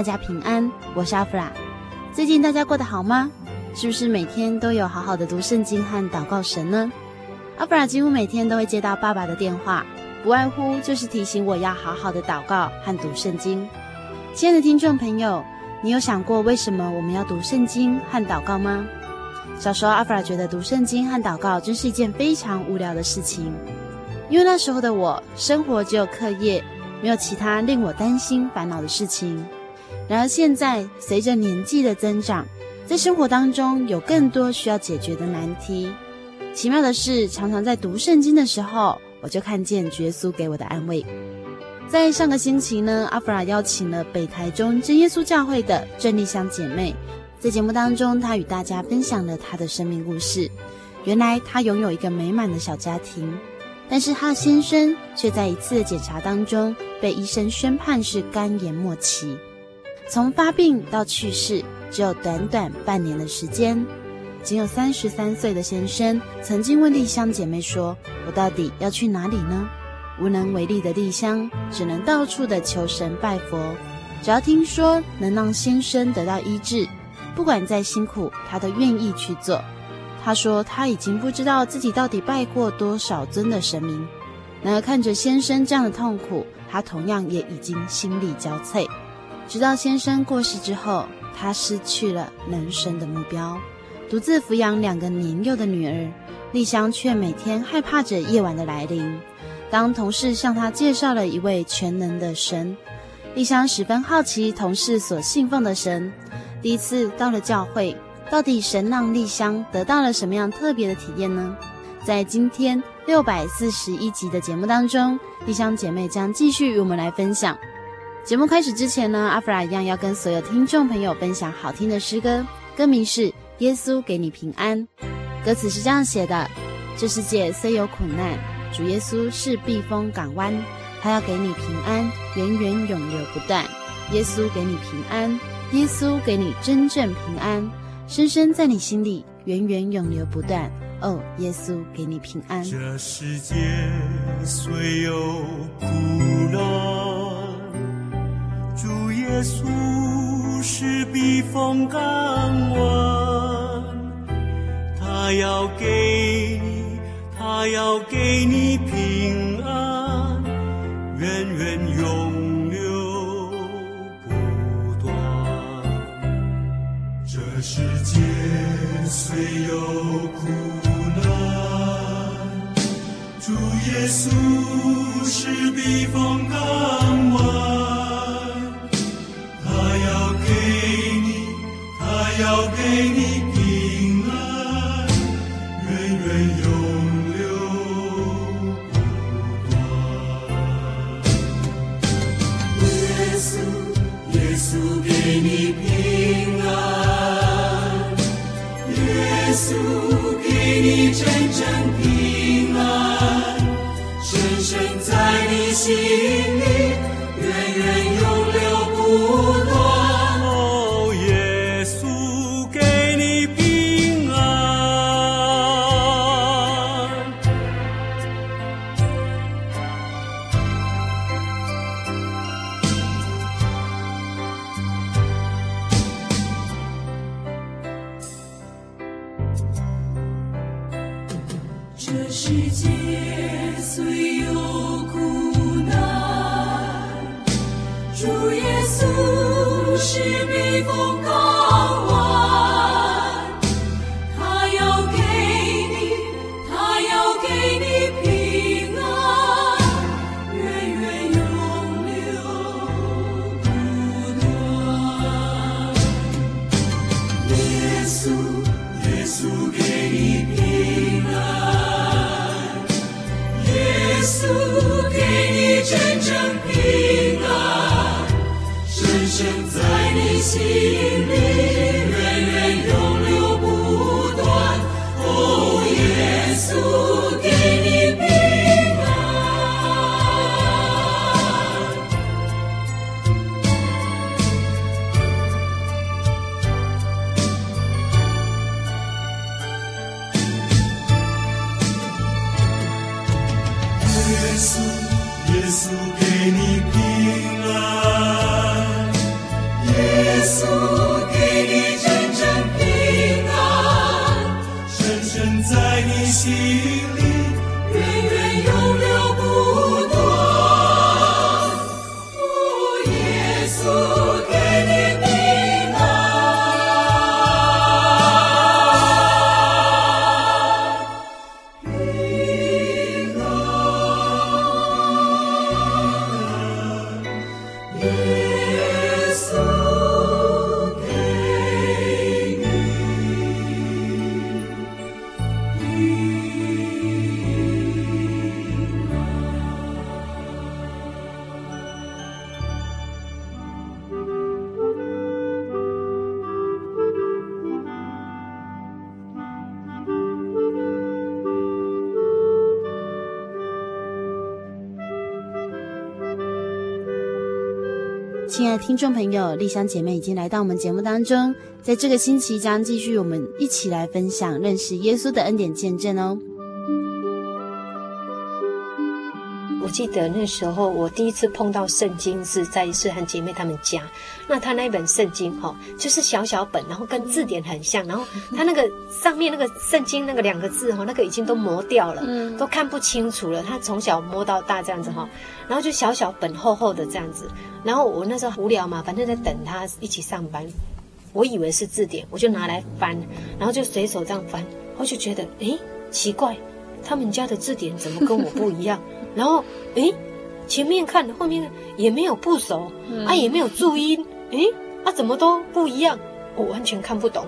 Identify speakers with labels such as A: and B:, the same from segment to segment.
A: 大家平安，我是阿弗拉。最近大家过得好吗？是不是每天都有好好的读圣经和祷告神呢？阿弗拉几乎每天都会接到爸爸的电话，不外乎就是提醒我要好好的祷告和读圣经。亲爱的听众朋友，你有想过为什么我们要读圣经和祷告吗？小时候，阿弗拉觉得读圣经和祷告真是一件非常无聊的事情。因为那时候的我，生活只有课业，没有其他令我担心烦恼的事情。然而现在，随着年纪的增长，在生活当中有更多需要解决的难题。奇妙的是，常常在读圣经的时候，我就看见耶稣给我的安慰。在上个星期呢，阿弗拉邀请了北台中真耶稣教会的郑丽香姐妹，在节目当中，她与大家分享了她的生命故事。原来她拥有一个美满的小家庭。但是她的先生却在一次的检查当中被医生宣判是肝炎末期，从发病到去世只有短短半年的时间。仅有三十三岁的先生曾经问丽香姐妹说：“我到底要去哪里呢？”无能为力的丽香只能到处的求神拜佛，只要听说能让先生得到医治，不管再辛苦，她都愿意去做。她说：“她已经不知道自己到底拜过多少尊的神明，然而看着先生这样的痛苦，她同样也已经心力交瘁。直到先生过世之后，她失去了人生的目标，独自抚养两个年幼的女儿。丽香却每天害怕着夜晚的来临。当同事向她介绍了一位全能的神，丽香十分好奇同事所信奉的神。第一次到了教会。”到底神让丽香得到了什么样特别的体验呢？在今天六百四十一集的节目当中，丽香姐妹将继续与我们来分享。节目开始之前呢，阿弗拉一样要跟所有听众朋友分享好听的诗歌，歌名是《耶稣给你平安》。歌词是这样写的：这世界虽有苦难，主耶稣是避风港湾，他要给你平安，源源永流不断。耶稣给你平安，耶稣给你真正平安。深深在你心里，源源永流不断。哦，耶稣给你平安。
B: 这世界虽有苦难，耶稣是避风港湾，他要给你，他要给你平安，源源永流不断。这。世界虽有苦难，主耶稣是避风港要给你平安，源远永流不断。耶稣，耶稣给你平安，耶稣给你真正平安，深深在你心。这世界虽有
A: 苦难主耶稣是避风心里。亲爱的听众朋友，丽香姐妹已经来到我们节目当中，在这个星期将继续我们一起来分享认识耶稣的恩典见证哦。
C: 记得那时候我第一次碰到圣经是在诗涵姐妹他们家，那他那一本圣经哈，就是小小本，然后跟字典很像，然后他那个上面那个圣经那个两个字哈，那个已经都磨掉了，都看不清楚了。他从小摸到大这样子哈，然后就小小本厚厚的这样子，然后我那时候无聊嘛，反正在等他一起上班，我以为是字典，我就拿来翻，然后就随手这样翻，我就觉得诶奇怪，他们家的字典怎么跟我不一样？然后，诶，前面看，后面看也没有部首，嗯、啊，也没有注音，诶，啊，怎么都不一样，我完全看不懂。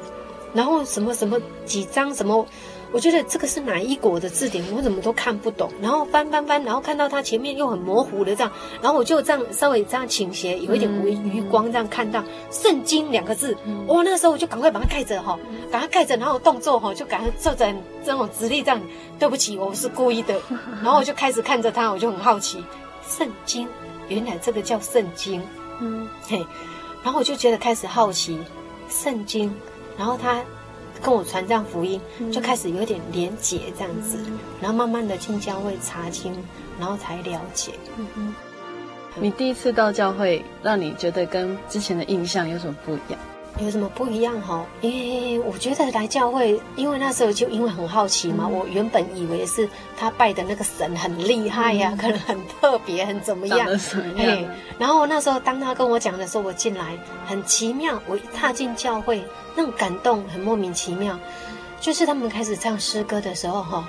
C: 然后什么什么几张什么，我觉得这个是哪一国的字典，我怎么都看不懂。然后翻翻翻，然后看到它前面又很模糊的这样，然后我就这样稍微这样倾斜，有一点微余光这样看到“圣经”两个字，哇，那时候我就赶快把它盖着哈，把它盖着，然后动作哈就赶快坐在这种直立这样。对不起，我是故意的。然后我就开始看着它，我就很好奇，圣经，原来这个叫圣经，嗯，嘿，然后我就觉得开始好奇圣经，然后他跟我传这样福音，就开始有点连结这样子，然后慢慢的进教会查经，然后才了解。嗯哼，
D: 你第一次到教会，让你觉得跟之前的印象有什么不一样？
C: 有什么不一样哈？因为我觉得来教会，因为那时候就因为很好奇嘛，嗯、我原本以为是他拜的那个神很厉害呀、啊，嗯、可能很特别，很怎么样？哎，然后那时候当他跟我讲的时候，我进来很奇妙，我一踏进教会，那种感动很莫名其妙，就是他们开始唱诗歌的时候哈，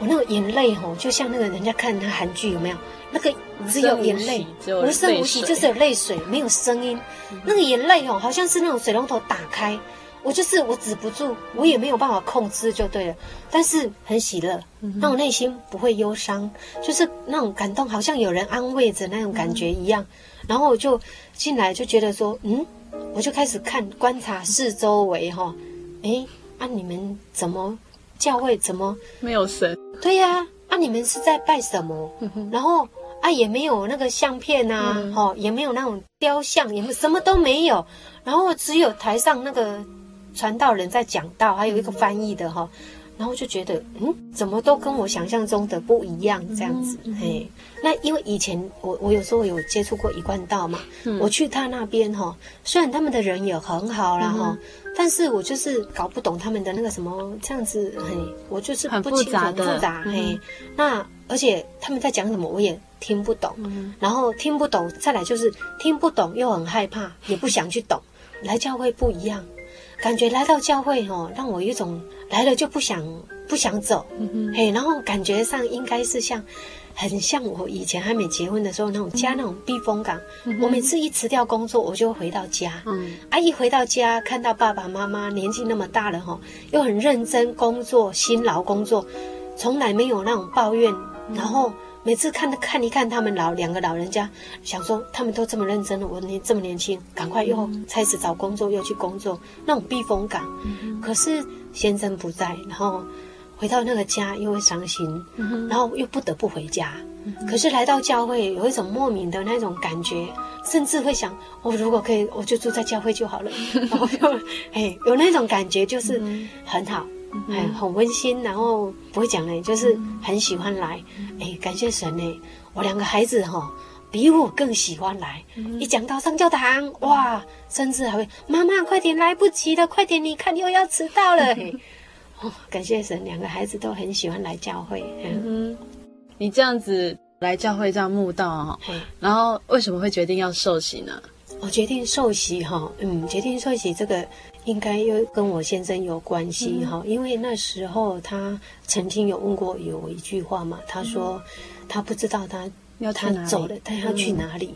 C: 我那个眼泪吼，就像那个人家看他韩剧有没有？那个只有眼泪，无声无息，就是有泪水，没有声音。那个眼泪哦，好像是那种水龙头打开，我就是我止不住，我也没有办法控制就对了。但是很喜乐，那种内心不会忧伤，就是那种感动，好像有人安慰着那种感觉一样。然后我就进来就觉得说，嗯，我就开始看观察四周围哈，哎，啊你们怎么教会怎么
D: 没有神？
C: 对呀，啊你们是在拜什么？然后。啊，也没有那个相片啊，嗯、哦，也没有那种雕像，也没什么都没有。然后只有台上那个传道人在讲道，还有一个翻译的哈。然后就觉得，嗯，怎么都跟我想象中的不一样，这样子，嗯、嘿。那因为以前我我有时候有接触过一贯道嘛，嗯、我去他那边哈，虽然他们的人也很好啦哈，嗯、但是我就是搞不懂他们的那个什么这样子，嘿，我就是不清楚
A: 很
C: 复杂嘿。嗯、那而且他们在讲什么我也听不懂，嗯、然后听不懂，再来就是听不懂又很害怕，也不想去懂。来教会不一样。感觉来到教会哦，让我有一种来了就不想不想走，嗯、嘿，然后感觉上应该是像，很像我以前还没结婚的时候那种家那种避风港。嗯、我每次一辞掉工作，我就会回到家，嗯，啊，一回到家看到爸爸妈妈年纪那么大了哈，又很认真工作，辛劳工作，从来没有那种抱怨，嗯、然后。每次看看一看他们老两个老人家，想说他们都这么认真了，我年这么年轻，赶快又开始找工作，又去工作，那种避风港。嗯、可是先生不在，然后回到那个家又会伤心，嗯、然后又不得不回家。嗯、可是来到教会，有一种莫名的那种感觉，甚至会想，我、哦、如果可以，我就住在教会就好了。然后又哎，有那种感觉，就是很好。哎，很温馨，然后不会讲哎，就是很喜欢来。哎，感谢神呢，我两个孩子哈、哦，比我更喜欢来。一讲到上教堂，哇，甚至还会妈妈快点，来不及了，快点，你看又要迟到了。哦，感谢神，两个孩子都很喜欢来教会。嗯，
D: 你这样子来教会这样慕道哈，然后为什么会决定要受洗呢？
C: 我决定受洗哈，嗯，决定受洗这个。应该又跟我先生有关系哈，嗯、因为那时候他曾经有问过有一句话嘛，他说他不知道他要他走了，他要去哪里，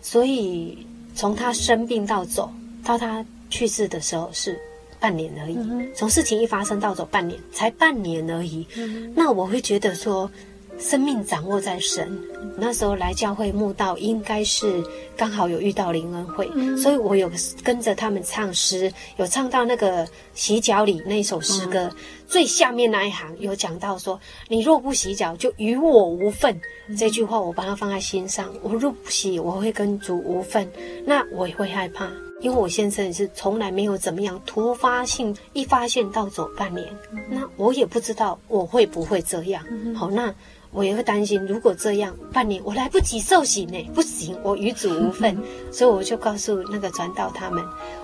C: 所以从他生病到走到他去世的时候是半年而已，从事情一发生到走半年才半年而已，那我会觉得说。生命掌握在神，那时候来教会慕道，应该是刚好有遇到灵恩会，嗯、所以我有跟着他们唱诗，有唱到那个洗脚里那首诗歌，嗯、最下面那一行有讲到说：“你若不洗脚，就与我无份。嗯”这句话我把它放在心上。我若不洗，我会跟主无份，那我也会害怕，因为我先生也是从来没有怎么样突发性一发现到走半年，嗯、那我也不知道我会不会这样。嗯、好，那。我也会担心，如果这样半年我来不及受洗呢？不行，我与主无份，所以我就告诉那个传道他们，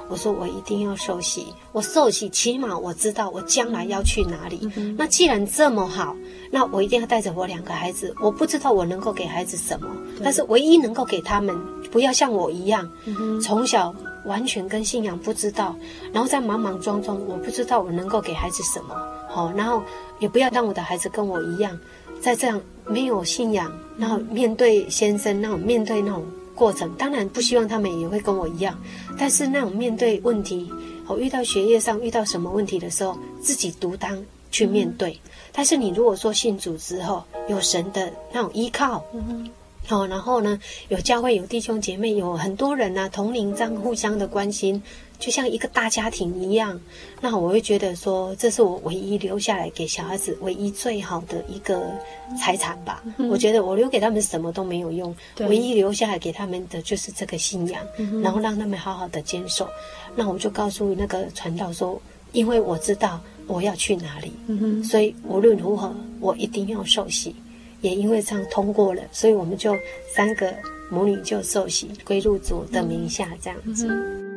C: 我说我一定要受洗。我受洗，起码我知道我将来要去哪里。那既然这么好，那我一定要带着我两个孩子。我不知道我能够给孩子什么，但是唯一能够给他们，不要像我一样，从小完全跟信仰不知道，然后在莽莽撞撞，我不知道我能够给孩子什么。好，然后也不要让我的孩子跟我一样。在这样没有信仰，然后面对先生那种面对那种过程，当然不希望他们也会跟我一样。但是那种面对问题，我遇到学业上遇到什么问题的时候，自己独当去面对。嗯、但是你如果说信主之后，有神的那种依靠，嗯哦，然后呢，有教会有弟兄姐妹，有很多人啊，同龄这样互相的关心。就像一个大家庭一样，那我会觉得说，这是我唯一留下来给小孩子唯一最好的一个财产吧。嗯、我觉得我留给他们什么都没有用，唯一留下来给他们的就是这个信仰，嗯、然后让他们好好的坚守。那我就告诉那个传道说，因为我知道我要去哪里，嗯、所以无论如何，我一定要受洗。也因为这样通过了，所以我们就三个母女就受洗归入主的名下，这样子。嗯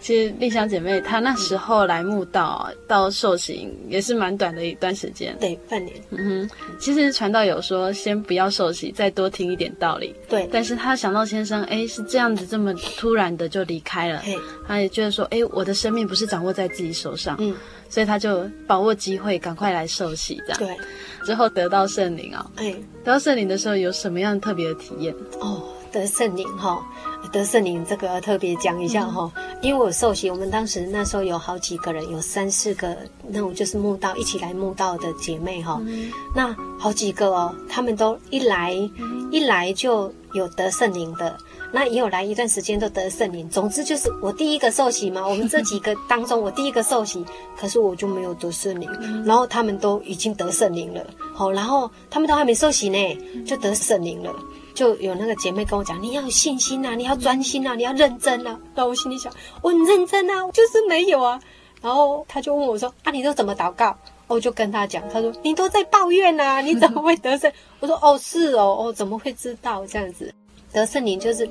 D: 其实丽香姐妹她那时候来慕道到受洗也是蛮短的一段时间，
C: 对，半年。
D: 嗯哼，其实传道有说先不要受洗，再多听一点道理。
C: 对，
D: 但是他想到先生，哎，是这样子这么突然的就离开了，嘿他也觉得说，哎，我的生命不是掌握在自己手上，嗯，所以他就把握机会赶快来受洗，这样。对，之后得到圣灵啊、哦，哎，得到圣灵的时候有什么样特别的体验？
C: 哦，得圣灵哈、哦。得圣灵这个要特别讲一下哈，嗯、因为我受洗，我们当时那时候有好几个人，有三四个那种就是慕道一起来慕道的姐妹哈，嗯、那好几个哦，他们都一来、嗯、一来就有得圣灵的，那也有来一段时间都得圣灵。总之就是我第一个受洗嘛，我们这几个当中 我第一个受洗，可是我就没有得圣灵，嗯、然后他们都已经得圣灵了，好，然后他们都还没受洗呢，就得圣灵了。就有那个姐妹跟我讲，你要有信心啊，你要专心啊，你要认真啊。然后我心里想，我很认真啊，就是没有啊。然后他就问我说，啊，你都怎么祷告？我就跟他讲，他说你都在抱怨啊，你怎么会得胜？我说哦，是哦，哦，怎么会知道这样子？得圣灵就是，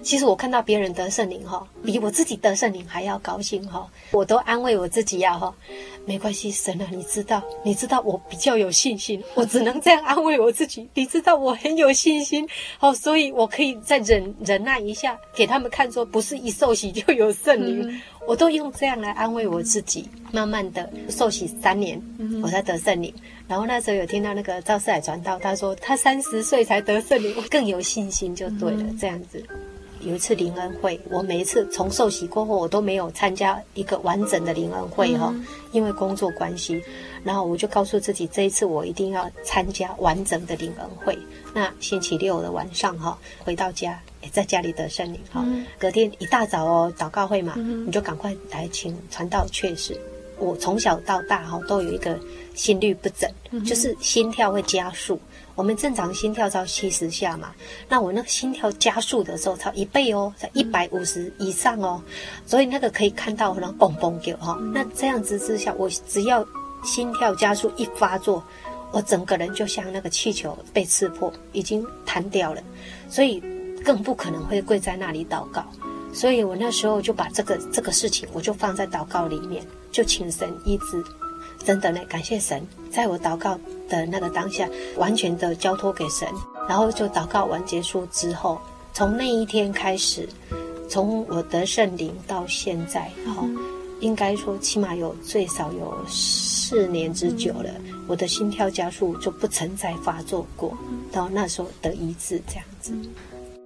C: 其实我看到别人得圣灵哈，比我自己得圣灵还要高兴哈，我都安慰我自己呀哈，没关系，神啊，你知道，你知道我比较有信心，我只能这样安慰我自己，你知道我很有信心，好，所以我可以再忍忍耐一下，给他们看说，不是一受洗就有圣灵。嗯我都用这样来安慰我自己，慢慢的受洗三年，我才得圣灵。然后那时候有听到那个赵世海传道，他说他三十岁才得圣灵，我更有信心就对了。这样子，有一次灵恩会，我每一次从受洗过后，我都没有参加一个完整的灵恩会哈，因为工作关系。然后我就告诉自己，这一次我一定要参加完整的灵恩会。那星期六的晚上哈，回到家。在家里得圣灵哈，隔天一大早哦，祷告会嘛，你就赶快来请传道。确实，我从小到大哈都有一个心律不整，就是心跳会加速。我们正常心跳到七十下嘛，那我那个心跳加速的时候超一倍哦，才一百五十以上哦，所以那个可以看到可能嘣嘣叫哈。那这样子之下，我只要心跳加速一发作，我整个人就像那个气球被刺破，已经弹掉了，所以。更不可能会跪在那里祷告，所以我那时候就把这个这个事情，我就放在祷告里面，就请神医治。真的呢，感谢神，在我祷告的那个当下，完全的交托给神，然后就祷告完结束之后，从那一天开始，从我得圣灵到现在，哈、应该说起码有最少有四年之久了，我的心跳加速就不曾再发作过，到那时候得医治这样子。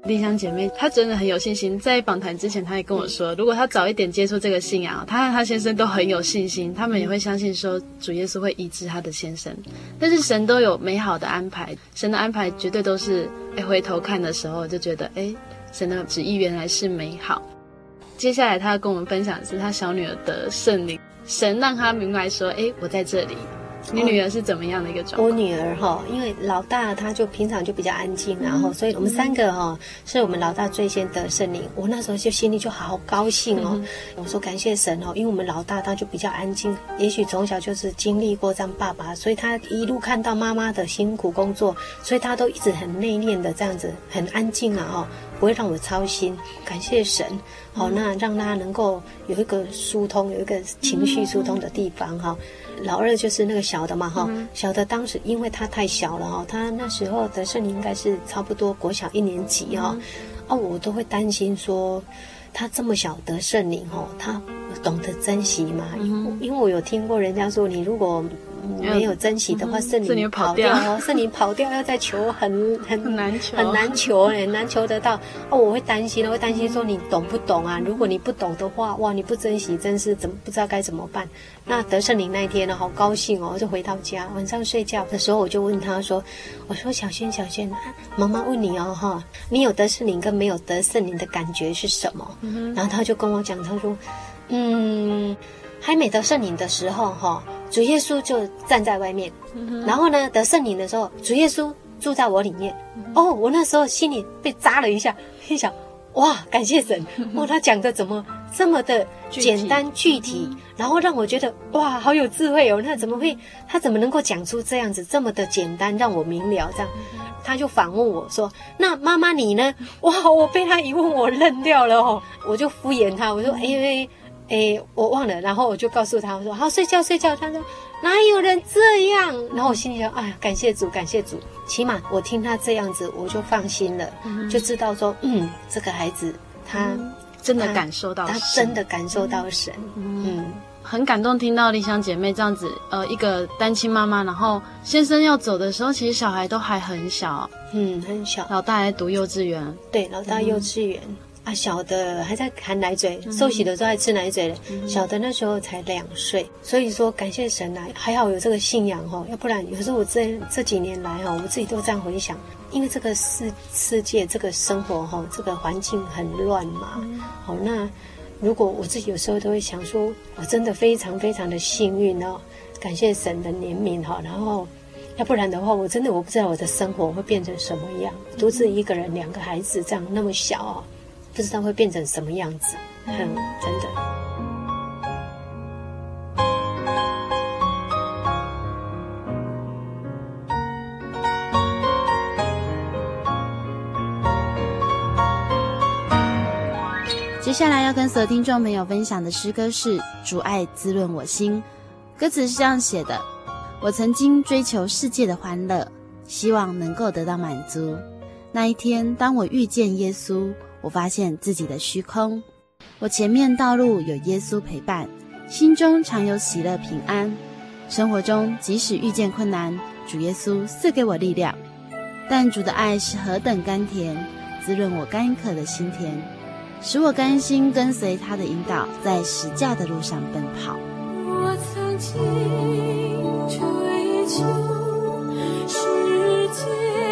D: 丽香姐妹，她真的很有信心。在访谈之前，她也跟我说，如果她早一点接触这个信仰，她和她先生都很有信心，他们也会相信说主耶稣会医治她的先生。但是神都有美好的安排，神的安排绝对都是，哎，回头看的时候就觉得，哎，神的旨意原来是美好。接下来，她要跟我们分享的是她小女儿的圣灵，神让她明白说，哎，我在这里。你女儿是怎么样的一个状况？
C: 我女儿哈，因为老大她就平常就比较安静，然后所以我们三个哈，是我们老大最先得圣灵。我那时候就心里就好高兴哦，我说感谢神哦，因为我们老大他就比较安静，也许从小就是经历过这样爸爸，所以他一路看到妈妈的辛苦工作，所以他都一直很内敛的这样子，很安静啊哈，不会让我操心。感谢神，好，那让他能够有一个疏通，有一个情绪疏通的地方哈。老二就是那个小的嘛，哈、嗯，小的当时因为他太小了哈，他那时候的圣灵应该是差不多国小一年级哈，哦、嗯，我都会担心说他这么小得圣灵哦，他懂得珍惜吗？因为、嗯、因为我有听过人家说，你如果没有珍惜的话，圣灵跑掉哦，圣灵跑掉要再求很很难求，很难求哎，难求得到哦。我会担心，我会担心说你懂不懂啊？如果你不懂的话，哇，你不珍惜，真是怎么不知道该怎么办？那得圣灵那一天呢，好高兴哦，就回到家，晚上睡觉的时候，我就问他说：“我说小轩，小轩，妈妈问你哦，哈，你有得圣灵跟没有得圣灵的感觉是什么？”然后他就跟我讲，他说：“嗯，还没得圣灵的时候，哈。”主耶稣就站在外面，然后呢，得圣灵的时候，主耶稣住在我里面。哦，我那时候心里被扎了一下，心想：哇，感谢神！哇，他讲的怎么这么的简单具体，然后让我觉得哇，好有智慧哦。那怎么会？他怎么能够讲出这样子这么的简单，让我明了？这样，他就反问我说：“那妈妈你呢？”哇，我被他一问，我愣掉了哦。我就敷衍他，我说：“哎哎。”哎，我忘了，然后我就告诉他，我说好睡觉睡觉。他说哪有人这样？然后我心里想，哎呀，感谢主，感谢主，起码我听他这样子，我就放心了，嗯、就知道说，嗯，这个孩子他、嗯、
D: 真的感受到，
C: 他真的感受到神，嗯，嗯。
D: 很感动，听到丽香姐妹这样子，呃，一个单亲妈妈，然后先生要走的时候，其实小孩都还很小，
C: 嗯，很小，
D: 老大还读幼稚园，
C: 对，老大幼稚园。嗯啊，小的还在含奶嘴，受洗的时候还吃奶嘴的。嗯、小的那时候才两岁，所以说感谢神啊，还好有这个信仰哈，要不然有时候我这这几年来哈，我自己都这样回想，因为这个世世界这个生活哈，这个环境很乱嘛。好，那如果我自己有时候都会想说，我真的非常非常的幸运哦，感谢神的怜悯哈，然后要不然的话，我真的我不知道我的生活会变成什么样。独自一个人，两个孩子这样那么小啊，不知道会变成什么样子。嗯，真的。
A: 接下来要跟所有听众朋友分享的诗歌是《主爱滋润我心》，歌词是这样写的。我曾经追求世界的欢乐，希望能够得到满足。那一天，当我遇见耶稣，我发现自己的虚空。我前面道路有耶稣陪伴，心中常有喜乐平安。生活中即使遇见困难，主耶稣赐给我力量。但主的爱是何等甘甜，滋润我干渴的心田，使我甘心跟随他的引导，在十架的路上奔跑。
E: 我曾经。追求
F: 世界。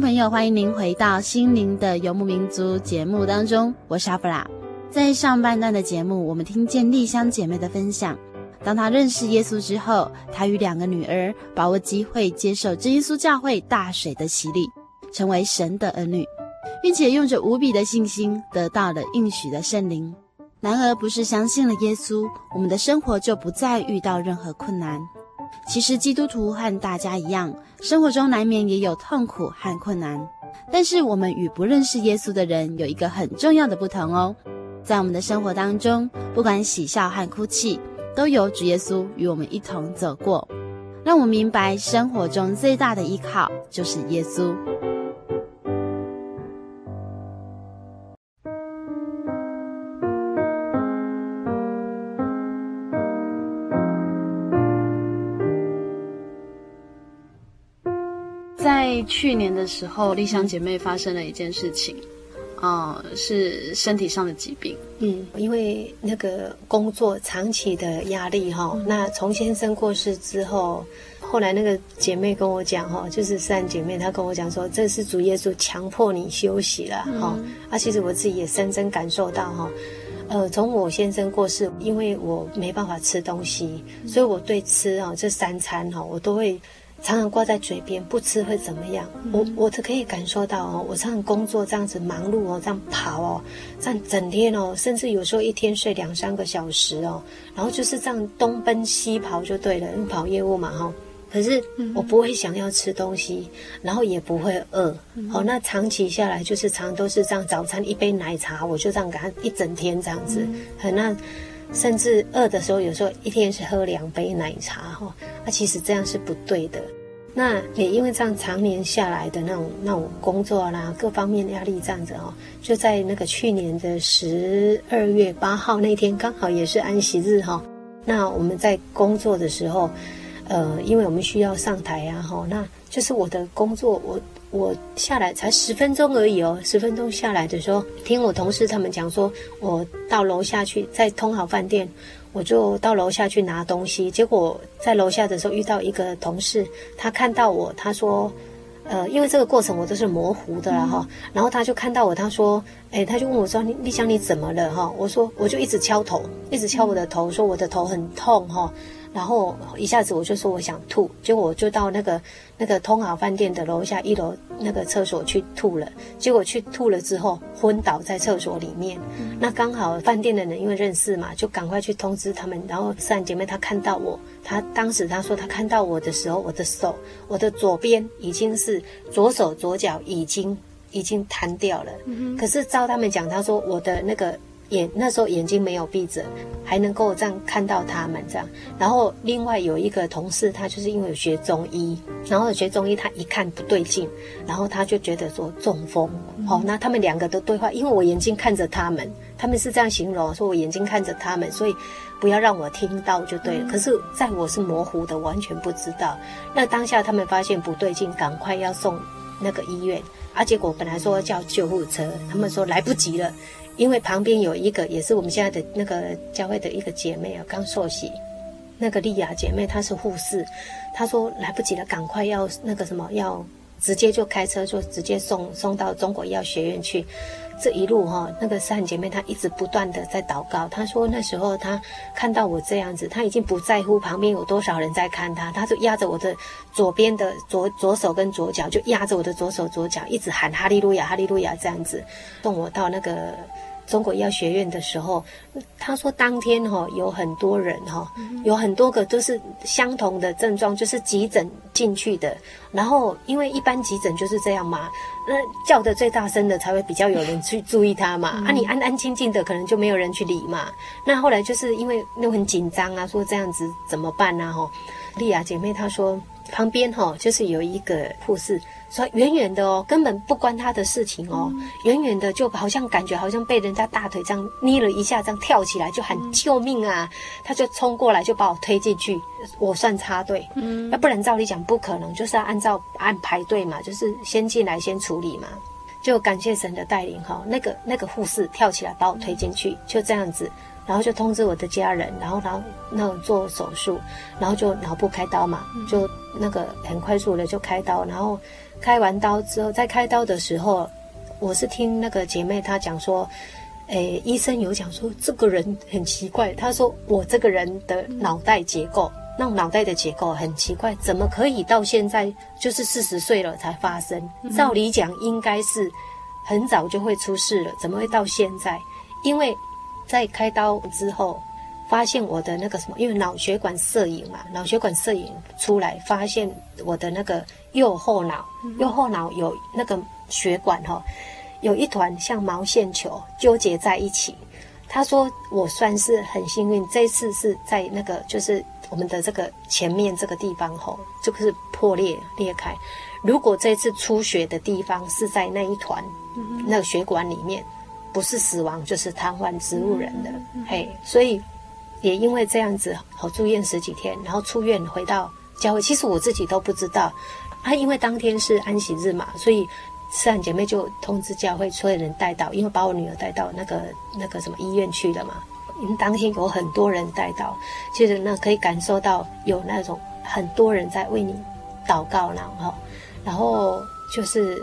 A: 朋友，欢迎您回到《心灵的游牧民族》节目当中，我是阿布拉。在上半段的节目，我们听见丽香姐妹的分享。当她认识耶稣之后，她与两个女儿把握机会接受真耶稣教会大水的洗礼，成为神的儿女，并且用着无比的信心得到了应许的圣灵。然而，不是相信了耶稣，我们的生活就不再遇到任何困难。其实基督徒和大家一样，生活中难免也有痛苦和困难。但是我们与不认识耶稣的人有一个很重要的不同哦，在我们的生活当中，不管喜笑和哭泣，都有主耶稣与我们一同走过，让我们明白生活中最大的依靠就是耶稣。
D: 在去年的时候，丽香姐妹发生了一件事情，呃，是身体上的疾病。
C: 嗯，因为那个工作长期的压力哈，嗯、那从先生过世之后，后来那个姐妹跟我讲哈，就是三姐妹，她跟我讲说，这是主耶稣强迫你休息了哈。嗯、啊，其实我自己也深深感受到哈，呃，从我先生过世，因为我没办法吃东西，所以我对吃啊这三餐哈，我都会。常常挂在嘴边，不吃会怎么样？嗯、我我都可以感受到哦，我常常工作这样子忙碌哦，这样跑哦，这样整天哦，甚至有时候一天睡两三个小时哦，然后就是这样东奔西跑就对了，因为跑业务嘛哈、哦。可是我不会想要吃东西，然后也不会饿。嗯、哦，那长期下来就是常常都是这样，早餐一杯奶茶，我就这样给他一整天这样子。很、嗯、那。甚至饿的时候，有时候一天是喝两杯奶茶哈，那、其实这样是不对的。那也因为这样常年下来的那种那种工作啦，各方面压力这样子哦，就在那个去年的十二月八号那天，刚好也是安息日哈。那我们在工作的时候，呃，因为我们需要上台啊哈，那就是我的工作我。我下来才十分钟而已哦，十分钟下来的时候，听我同事他们讲说，我到楼下去，在通好饭店，我就到楼下去拿东西。结果在楼下的时候遇到一个同事，他看到我，他说：“呃，因为这个过程我都是模糊的了哈。然后他就看到我，他说，哎，他就问我说，丽丽香你怎么了哈？我说我就一直敲头，一直敲我的头，说我的头很痛哈。然后一下子我就说我想吐，结果我就到那个那个通好饭店的楼下一楼那个厕所去吐了。结果去吐了之后昏倒在厕所里面。嗯、那刚好饭店的人因为认识嘛，就赶快去通知他们。然后四兰姐妹她看到我，她当时她说她看到我的时候，我的手我的左边已经是左手左脚已经已经瘫掉了。嗯、可是照他们讲，她说我的那个。眼那时候眼睛没有闭着，还能够这样看到他们这样。然后另外有一个同事，他就是因为有学中医，然后学中医他一看不对劲，然后他就觉得说中风。好，那他们两个的对话，因为我眼睛看着他们，他们是这样形容说，我眼睛看着他们，所以不要让我听到就对了。可是在我是模糊的，完全不知道。那当下他们发现不对劲，赶快要送那个医院，啊，结果本来说叫救护车，他们说来不及了。因为旁边有一个也是我们现在的那个教会的一个姐妹啊，刚受洗，那个丽雅姐妹她是护士，她说来不及了，赶快要那个什么，要直接就开车就直接送送到中国医药学院去。这一路哈，那个思涵姐妹她一直不断的在祷告。她说那时候她看到我这样子，她已经不在乎旁边有多少人在看她，她就压着我的左边的左左手跟左脚，就压着我的左手左脚，一直喊哈利路亚哈利路亚这样子，送我到那个。中国医药学院的时候，他说当天哈有很多人哈，有很多个都是相同的症状，就是急诊进去的。然后因为一般急诊就是这样嘛，那叫的最大声的才会比较有人去注意他嘛。啊，你安安静静的，可能就没有人去理嘛。那后来就是因为那很紧张啊，说这样子怎么办呢？哈，丽雅姐妹她说旁边哈就是有一个护士。说远远的哦，根本不关他的事情哦。远远的就好像感觉好像被人家大腿这样捏了一下，这样跳起来就喊救命啊！他就冲过来就把我推进去，我算插队。嗯，要不然照理讲不可能，就是要按照按排队嘛，就是先进来先处理嘛。就感谢神的带领哈，那个那个护士跳起来把我推进去，就这样子，然后就通知我的家人，然后然后那种做手术，然后就脑部开刀嘛，就那个很快速的就开刀，然后。开完刀之后，在开刀的时候，我是听那个姐妹她讲说，诶，医生有讲说这个人很奇怪。她说我这个人的脑袋结构，那种脑袋的结构很奇怪，怎么可以到现在就是四十岁了才发生？照理讲应该是很早就会出事了，怎么会到现在？因为在开刀之后。发现我的那个什么，因为脑血管摄影嘛，脑血管摄影出来，发现我的那个右后脑，右后脑有那个血管哈，有一团像毛线球纠结在一起。他说我算是很幸运，这次是在那个就是我们的这个前面这个地方吼，就是破裂裂开。如果这次出血的地方是在那一团那个血管里面，不是死亡就是瘫痪植物人的，嘿，所以。也因为这样子，好住院十几天，然后出院回到教会。其实我自己都不知道，啊，因为当天是安息日嘛，所以思涵姐妹就通知教会所有人带到，因为把我女儿带到那个那个什么医院去了嘛。因为当天有很多人带到，其实那可以感受到有那种很多人在为你祷告，然后，然后就是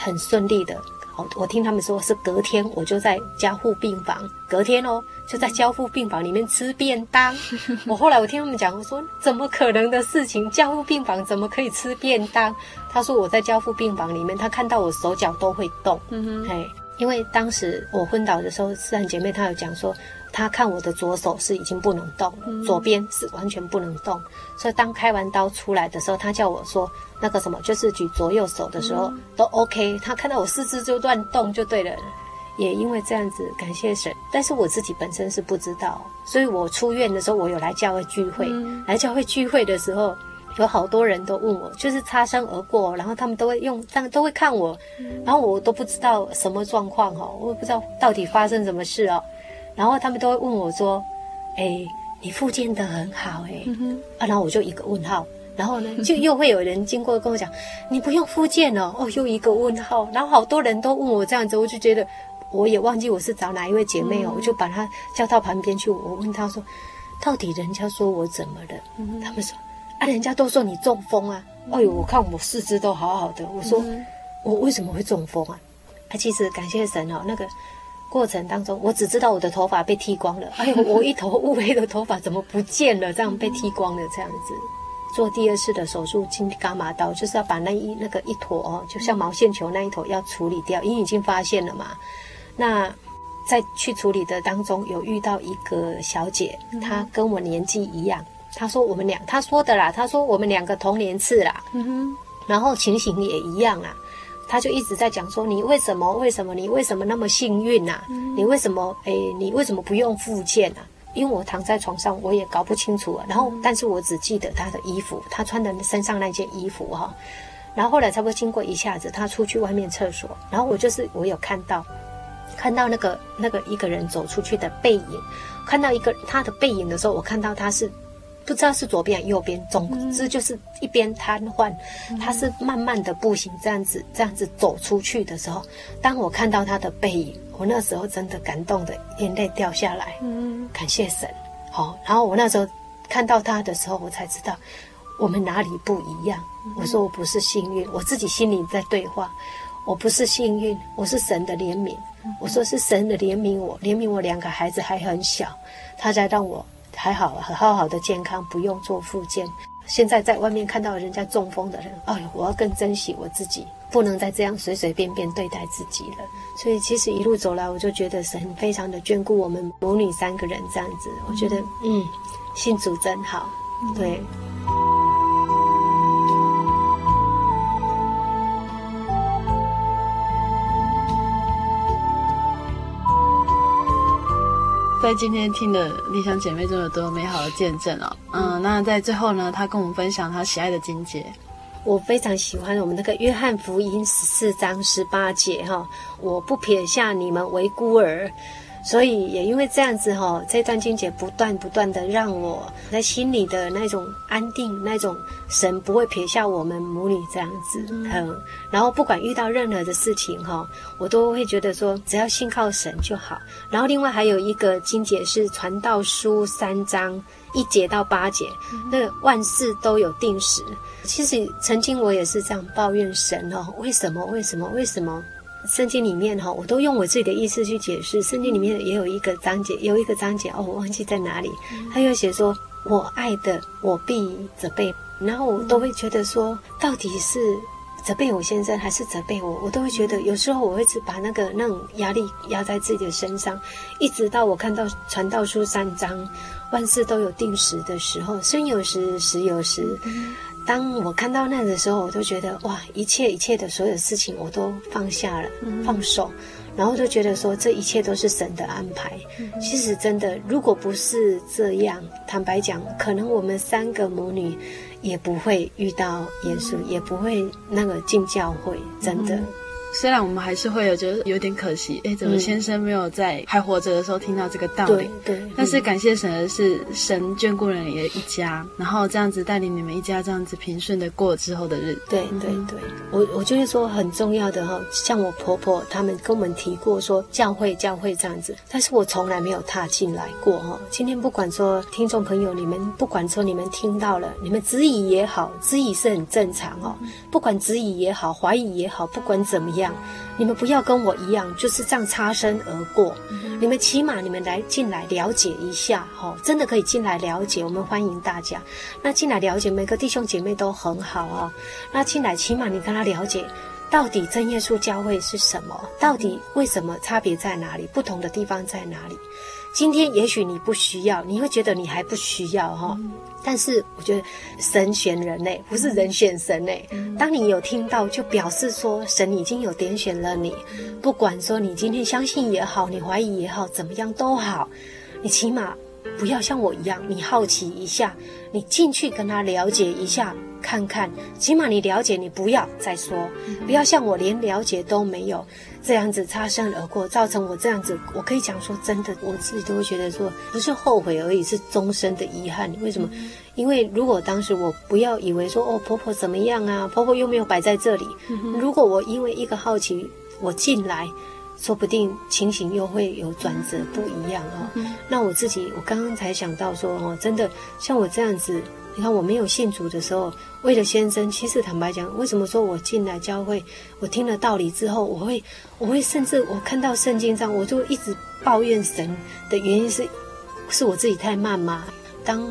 C: 很顺利的。我我听他们说是隔天我就在加护病房，隔天哦就在交护病房里面吃便当。我后来我听他们讲，我说怎么可能的事情？加护病房怎么可以吃便当？他说我在交护病房里面，他看到我手脚都会动。嗯哼，嘿，因为当时我昏倒的时候，思涵姐妹她有讲说。她看我的左手是已经不能动，左边是完全不能动，所以当开完刀出来的时候，她叫我说那个什么，就是举左右手的时候都 OK。她看到我四肢就乱动就对了，也因为这样子感谢神。但是我自己本身是不知道，所以我出院的时候，我有来教会聚会，来教会聚会的时候，有好多人都问我，就是擦身而过，然后他们都会用这样都会看我，然后我都不知道什么状况哦，我也不知道到底发生什么事哦。然后他们都会问我说：“哎，你复健的很好哎。嗯”啊，然后我就一个问号。然后呢，就又会有人经过跟我讲：“你不用复健哦。”哦，又一个问号。然后好多人都问我这样子，我就觉得我也忘记我是找哪一位姐妹哦，嗯、我就把她叫到旁边去。我问她说：“到底人家说我怎么了？”嗯、他们说：“啊，人家都说你中风啊。”哎呦，我看我四肢都好好的。我说、嗯、我为什么会中风啊？啊，其实感谢神哦，那个过程当中，我只知道我的头发被剃光了。哎呦，我一头乌黑的头发怎么不见了？这样被剃光了，这样子。做第二次的手术，进伽马刀，就是要把那一那个一坨哦，就像毛线球那一坨要处理掉，因为已经发现了嘛。那在去处理的当中，有遇到一个小姐，她跟我年纪一样。她说我们俩，他说的啦，他说我们两个同年次啦。嗯哼。然后情形也一样啦。他就一直在讲说，你为什么？为什么？你为什么那么幸运呐？你为什么？哎，你为什么不用复健啊？因为我躺在床上，我也搞不清楚啊。然后，但是我只记得他的衣服，他穿的身上那件衣服哈。然后后来差不多经过一下子，他出去外面厕所，然后我就是我有看到，看到那个那个一个人走出去的背影，看到一个他的背影的时候，我看到他是。不知道是左边还是右边，总之就是一边瘫痪，他是慢慢的步行这样子，这样子走出去的时候，当我看到他的背影，我那时候真的感动的眼泪掉下来，嗯，感谢神，好，然后我那时候看到他的时候，我才知道我们哪里不一样。我说我不是幸运，我自己心里在对话，我不是幸运，我是神的怜悯。我说是神的怜悯我，怜悯我两个孩子还很小，他才让我。还好，好好的健康，不用做复健。现在在外面看到人家中风的人，哎呦，我要更珍惜我自己，不能再这样随随便便对待自己了。所以，其实一路走来，我就觉得神非常的眷顾我们母女三个人这样子。我觉得，嗯，信主真好，对。
D: 在今天听的丽香姐妹这么多美好的见证哦，嗯，那在最后呢，她跟我们分享她喜爱的经节，
C: 我非常喜欢我们那个约翰福音十四章十八节哈，我不撇下你们为孤儿。所以也因为这样子哈、哦，这段经节不断不断的让我在心里的那种安定，那种神不会撇下我们母女这样子，嗯，然后不管遇到任何的事情哈，我都会觉得说只要信靠神就好。然后另外还有一个经节是传道书三章一节到八节，那个万事都有定时。其实曾经我也是这样抱怨神哦，为什么？为什么？为什么？圣经里面哈，我都用我自己的意思去解释。圣经里面也有一个章节，有一个章节哦，我忘记在哪里。他又写说：“我爱的，我必责备。”然后我都会觉得说，到底是责备我先生还是责备我？我都会觉得，有时候我会只把那个那种压力压在自己的身上，一直到我看到传道书三章，万事都有定时的时候，生有时，死有时。当我看到那的时候，我都觉得哇，一切一切的所有事情我都放下了，放手，然后就觉得说这一切都是神的安排。其实真的，如果不是这样，坦白讲，可能我们三个母女也不会遇到耶稣，也不会那个进教会，真的。
D: 虽然我们还是会有觉得有点可惜，哎，怎么先生没有在还活着的时候听到这个道理？对，对。但是感谢神的是，神眷顾了你的一家，然后这样子带领你们一家这样子平顺的过之后的日子。
C: 对对对，我我就是说很重要的哈，像我婆婆他们跟我们提过说教会教会这样子，但是我从来没有踏进来过哈。今天不管说听众朋友你们不管说你们听到了，你们质疑也好，质疑是很正常哦。不管质疑也好，怀疑也好，不管怎么样。你们不要跟我一样，就是这样擦身而过。嗯、你们起码你们来进来了解一下，哈，真的可以进来了解。我们欢迎大家。那进来了解，每个弟兄姐妹都很好啊。那进来起码你跟他了解，到底真耶稣教会是什么？到底为什么差别在哪里？不同的地方在哪里？今天也许你不需要，你会觉得你还不需要哈。但是我觉得神选人嘞，不是人选神嘞。当你有听到，就表示说神已经有点选了你。不管说你今天相信也好，你怀疑也好，怎么样都好，你起码不要像我一样，你好奇一下，你进去跟他了解一下。看看，起码你了解，你不要再说，不要像我连了解都没有，这样子擦身而过，造成我这样子，我可以讲说真的，我自己都会觉得说，不是后悔而已，是终身的遗憾。为什么？因为如果当时我不要以为说，哦，婆婆怎么样啊，婆婆又没有摆在这里，如果我因为一个好奇，我进来。说不定情形又会有转折不一样哈、哦。那我自己，我刚刚才想到说哦，真的像我这样子，你看我没有信主的时候，为了先生，其实坦白讲，为什么说我进来教会，我听了道理之后，我会，我会甚至我看到圣经上，我就一直抱怨神的原因是，是我自己太慢吗？当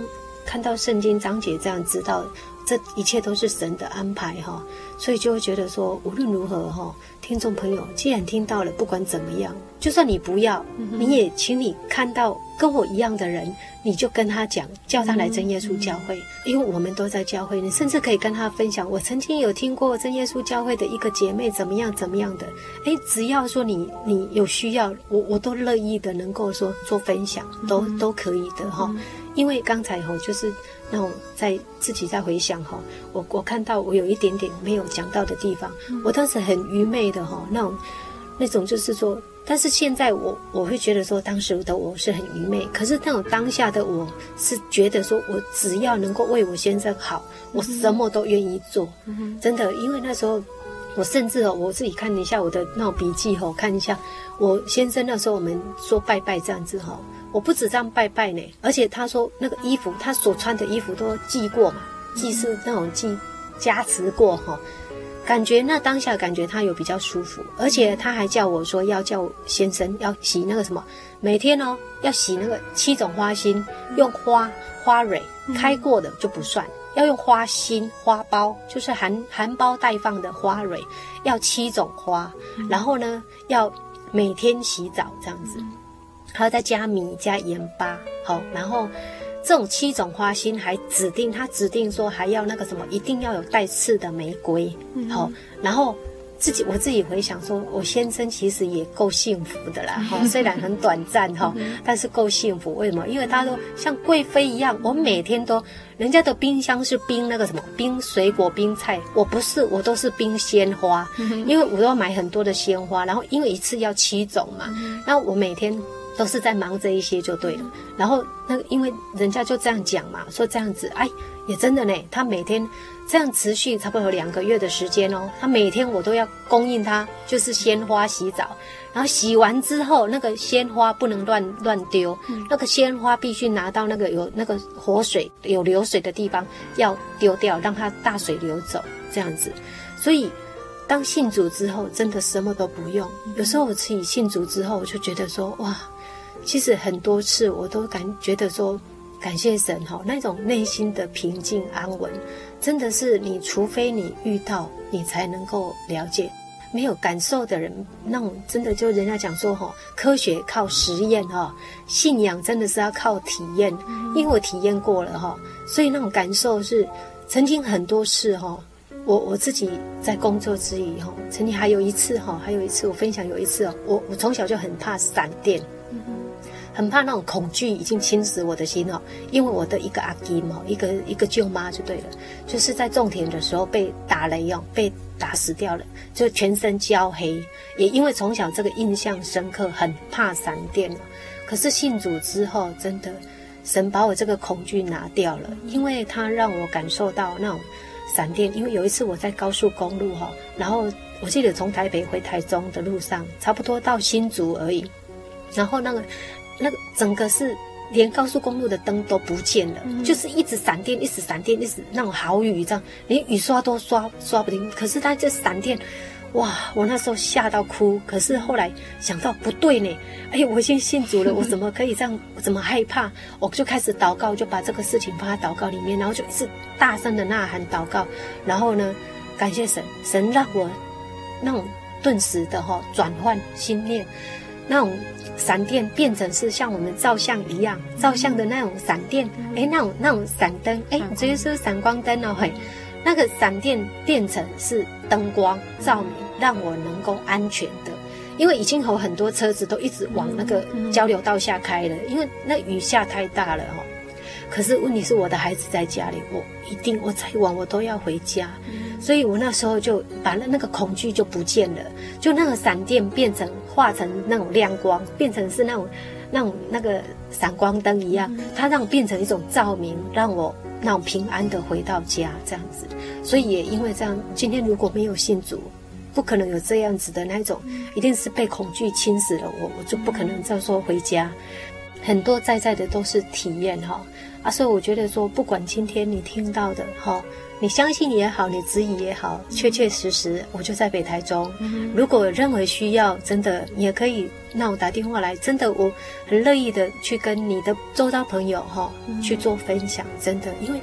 C: 看到圣经章节这样知道。这一切都是神的安排哈，所以就会觉得说，无论如何哈，听众朋友，既然听到了，不管怎么样，就算你不要，你也请你看到跟我一样的人，你就跟他讲，叫他来真耶稣教会，因为我们都在教会，你甚至可以跟他分享，我曾经有听过真耶稣教会的一个姐妹怎么样怎么样的，哎，只要说你你有需要，我我都乐意的能够说做分享，都都可以的哈，因为刚才吼就是。那我在自己在回想哈，我我看到我有一点点没有讲到的地方，我当时很愚昧的哈，那种那种就是说，但是现在我我会觉得说，当时的我是很愚昧，可是那种当下的我是觉得说，我只要能够为我先生好，我什么都愿意做，真的，因为那时候我甚至哦，我自己看一下我的那种笔记哈，看一下我先生那时候我们说拜拜这样子哈。我不止这样拜拜呢，而且他说那个衣服，他所穿的衣服都祭过嘛，祭是那种祭加持过哈，感觉那当下感觉他有比较舒服，而且他还叫我说要叫先生要洗那个什么，每天哦要洗那个七种花心，用花花蕊开过的就不算，要用花心花苞，就是含含苞待放的花蕊，要七种花，然后呢要每天洗澡这样子。还要再加米加盐巴，好，然后这种七种花心还指定他指定说还要那个什么，一定要有带刺的玫瑰，好，嗯、然后自己我自己回想说，我先生其实也够幸福的啦，哈，虽然很短暂哈，但是够幸福。为什么？因为他说像贵妃一样，我每天都人家的冰箱是冰那个什么冰水果冰菜，我不是，我都是冰鲜花，因为我都要买很多的鲜花，然后因为一次要七种嘛，然后我每天。都是在忙这一些就对了，然后那个因为人家就这样讲嘛，说这样子，哎，也真的呢。他每天这样持续差不多有两个月的时间哦，他每天我都要供应他，就是鲜花洗澡，然后洗完之后那个鲜花不能乱乱丢，那个鲜花必须拿到那个有那个活水有流水的地方要丢掉，让它大水流走这样子，所以。当信主之后，真的什么都不用。有时候我自己信主之后，我就觉得说，哇，其实很多次我都感觉得说，感谢神哈，那种内心的平静安稳，真的是你除非你遇到，你才能够了解。没有感受的人，那种真的就人家讲说哈，科学靠实验哈，信仰真的是要靠体验。因为我体验过了哈，所以那种感受是曾经很多次哈。我我自己在工作之余哈，曾经还有一次哈，还有一次我分享有一次哦，我我从小就很怕闪电，很怕那种恐惧已经侵蚀我的心哦，因为我的一个阿金哦，一个一个舅妈就对了，就是在种田的时候被打雷哦，被打死掉了，就全身焦黑，也因为从小这个印象深刻，很怕闪电。可是信主之后，真的神把我这个恐惧拿掉了，因为他让我感受到那种。闪电，因为有一次我在高速公路哈，然后我记得从台北回台中的路上，差不多到新竹而已，然后那个那个整个是连高速公路的灯都不见了，嗯、就是一直闪电，一直闪电，一直那种豪雨这样，连雨刷都刷刷不停。可是它这闪电。哇！我那时候吓到哭，可是后来想到不对呢，哎呀，我已经信主了，我怎么可以这样？我怎么害怕？我就开始祷告，就把这个事情放在祷告里面，然后就一直大声的呐喊祷告，然后呢，感谢神，神让我那种顿时的哈转换心念，那种闪电变成是像我们照相一样照相的那种闪电，哎，那种那种闪灯，哎，直接是闪光灯哦，嘿。那个闪电变成是灯光照明，让我能够安全的，因为已经有很多车子都一直往那个交流道下开了，因为那雨下太大了哈。可是问题是我的孩子在家里，我一定我再晚我都要回家，所以我那时候就把那那个恐惧就不见了，就那个闪电变成化成那种亮光，变成是那种那种那个闪光灯一样，它让变成一种照明，让我。那种平安的回到家这样子，所以也因为这样，今天如果没有信主，不可能有这样子的那种，一定是被恐惧侵蚀了我，我就不可能再说回家。很多在在的都是体验哈啊，所以我觉得说，不管今天你听到的哈，你相信也好，你质疑也好，确确实实我就在北台中。如果有任何需要，真的你也可以让我打电话来，真的我很乐意的去跟你的周遭朋友哈去做分享，真的，因为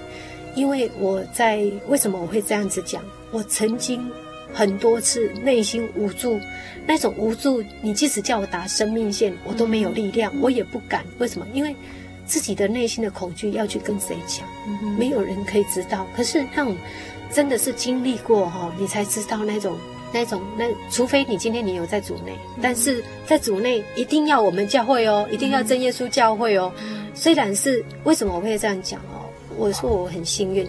C: 因为我在为什么我会这样子讲，我曾经。很多次内心无助，那种无助，你即使叫我打生命线，我都没有力量，我也不敢。为什么？因为自己的内心的恐惧要去跟谁讲，没有人可以知道。可是那种真的是经历过哈，你才知道那种那种那，除非你今天你有在组内，但是在组内一定要我们教会哦，一定要真耶稣教会哦。虽然是为什么我会这样讲哦？我说我很幸运，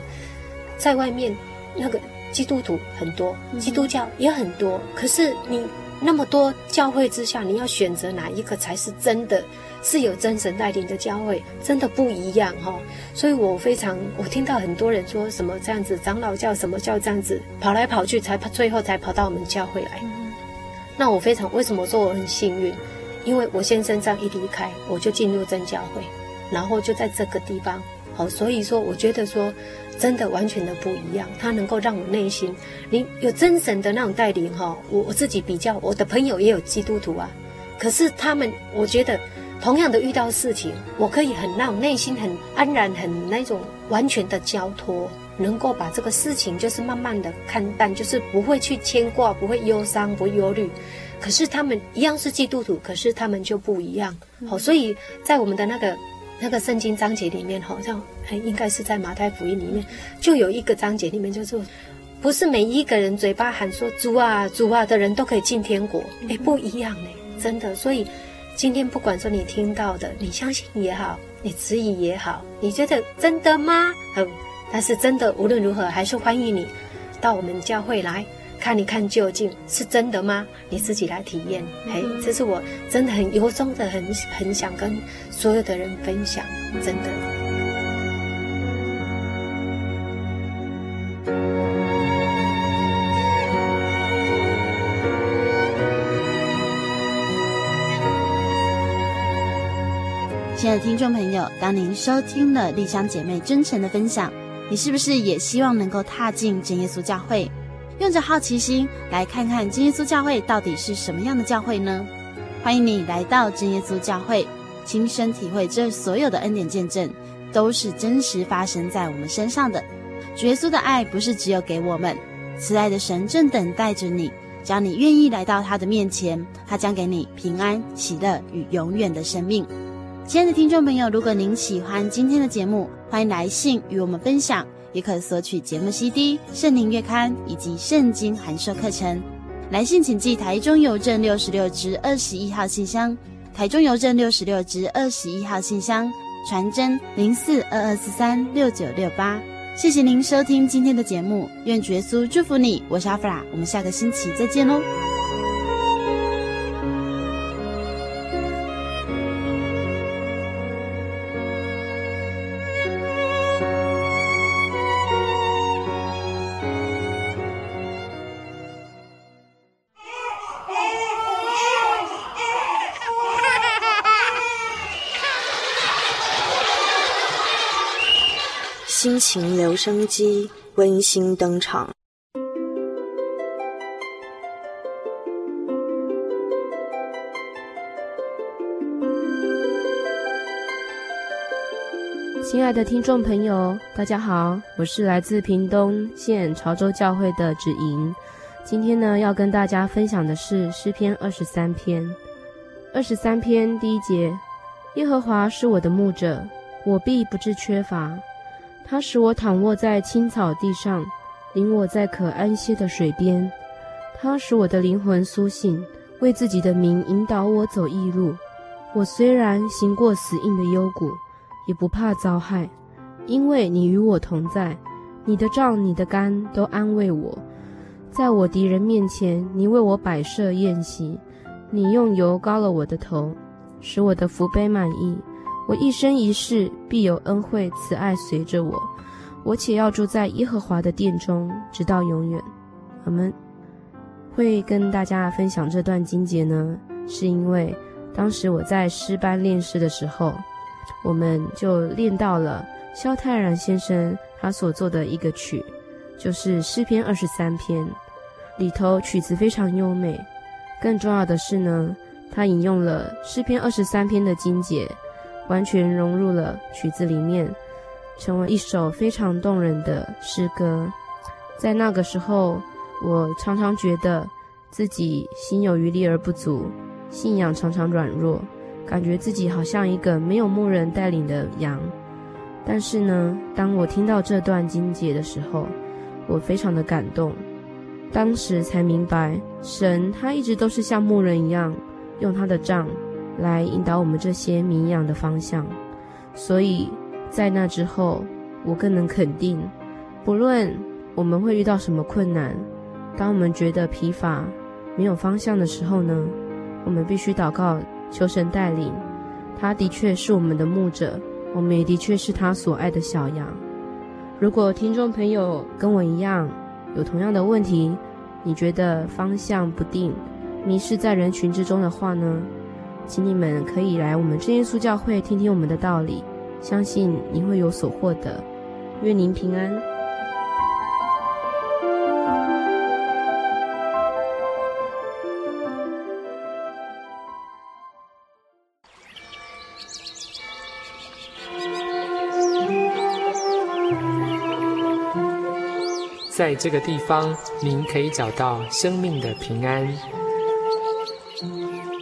C: 在外面那个。基督徒很多，基督教也很多，可是你那么多教会之下，你要选择哪一个才是真的是有真神带领的教会？真的不一样哈。所以我非常，我听到很多人说什么这样子，长老教什么教这样子，跑来跑去才最后才跑到我们教会来。那我非常，为什么说我很幸运？因为我先生这样一离开，我就进入真教会，然后就在这个地方。好，所以说我觉得说。真的完全的不一样，它能够让我内心，你有真神的那种带领哈。我我自己比较，我的朋友也有基督徒啊，可是他们，我觉得同样的遇到事情，我可以很那种内心很安然，很那种完全的交托，能够把这个事情就是慢慢的看淡，就是不会去牵挂，不会忧伤，不会忧虑。可是他们一样是基督徒，可是他们就不一样。好，所以在我们的那个。那个圣经章节里面，好像还应该是在马太福音里面，就有一个章节里面就是，不是每一个人嘴巴喊说主啊主啊的人都可以进天国，哎，不一样呢，真的。所以今天不管说你听到的，你相信也好，你质疑也好，你觉得真的吗？嗯，但是真的无论如何，还是欢迎你到我们教会来。看一看究竟是真的吗？你自己来体验。嘿，这是我真的很由衷的很很想跟所有的人分享，真的。
A: 爱的听众朋友，当您收听了丽香姐妹真诚的分享，你是不是也希望能够踏进真耶稣教会？用着好奇心来看看真耶稣教会到底是什么样的教会呢？欢迎你来到真耶稣教会，亲身体会这所有的恩典见证，都是真实发生在我们身上的。主耶稣的爱不是只有给我们，慈爱的神正等待着你，只要你愿意来到他的面前，他将给你平安、喜乐与永远的生命。亲爱的听众朋友，如果您喜欢今天的节目，欢迎来信与我们分享。也可索取节目 CD、圣灵月刊以及圣经函授课程。来信请寄台中邮政六十六支二十一号信箱，台中邮政六十六支二十一号信箱，传真零四二二四三六九六八。谢谢您收听今天的节目，愿主耶稣祝福你。我是阿弗拉，我们下个星期再见
G: 喽。情留声机温馨登场。
H: 亲爱的听众朋友，大家好，我是来自屏东县潮州教会的芷莹。今天呢，要跟大家分享的是诗篇二十三篇。二十三篇第一节：耶和华是我的牧者，我必不致缺乏。他使我躺卧在青草地上，领我在可安歇的水边。他使我的灵魂苏醒，为自己的名引导我走义路。我虽然行过死荫的幽谷，也不怕遭害，因为你与我同在。你的杖、你的竿都安慰我。在我敌人面前，你为我摆设筵席，你用油膏了我的头，使我的福杯满溢。我一生一世必有恩惠慈爱随着我，我且要住在耶和华的殿中，直到永远。阿门。会跟大家分享这段经节呢，是因为当时我在诗班练诗的时候，我们就练到了萧泰然先生他所做的一个曲，就是诗篇二十三篇，里头曲子非常优美。更重要的是呢，他引用了诗篇二十三篇的经节，完全融入了曲子里面，成为一首非常动人的诗歌。在那个时候，我常常觉得自己心有余力而不足，信仰常常软弱，感觉自己好像一个没有牧人带领的羊。但是呢，当我听到这段经节的时候，我非常的感动。当时才明白，神他一直都是像牧人一样，用他的杖来引导我们这些迷羊的方向。所以在那之后，我更能肯定，不论我们会遇到什么困难，当我们觉得疲乏、没有方向的时候呢，我们必须祷告，求神带领。他的确是我们的牧者，我们也的确是他所爱的小羊。如果听众朋友跟我一样，有同样的问题，你觉得方向不定，迷失在人群之中的话呢？请你们可以来我们真耶稣教会听听我们的道理，相信你会有所获得。愿您平安。
I: 在这个地方，您可以找到生命的平安。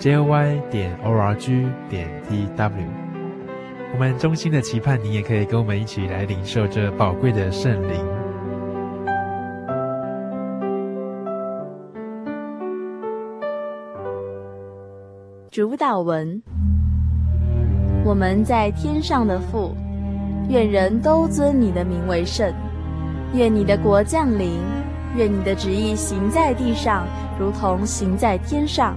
J: ，joy 点 org 点 tw。我们衷心的期盼你也可以跟我们一起来领受这宝贵的圣灵。
K: 主祷文。我们在天上的父，愿人都尊你的名为圣。愿你的国降临，愿你的旨意行在地上，如同行在天上。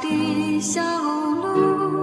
F: 的小路，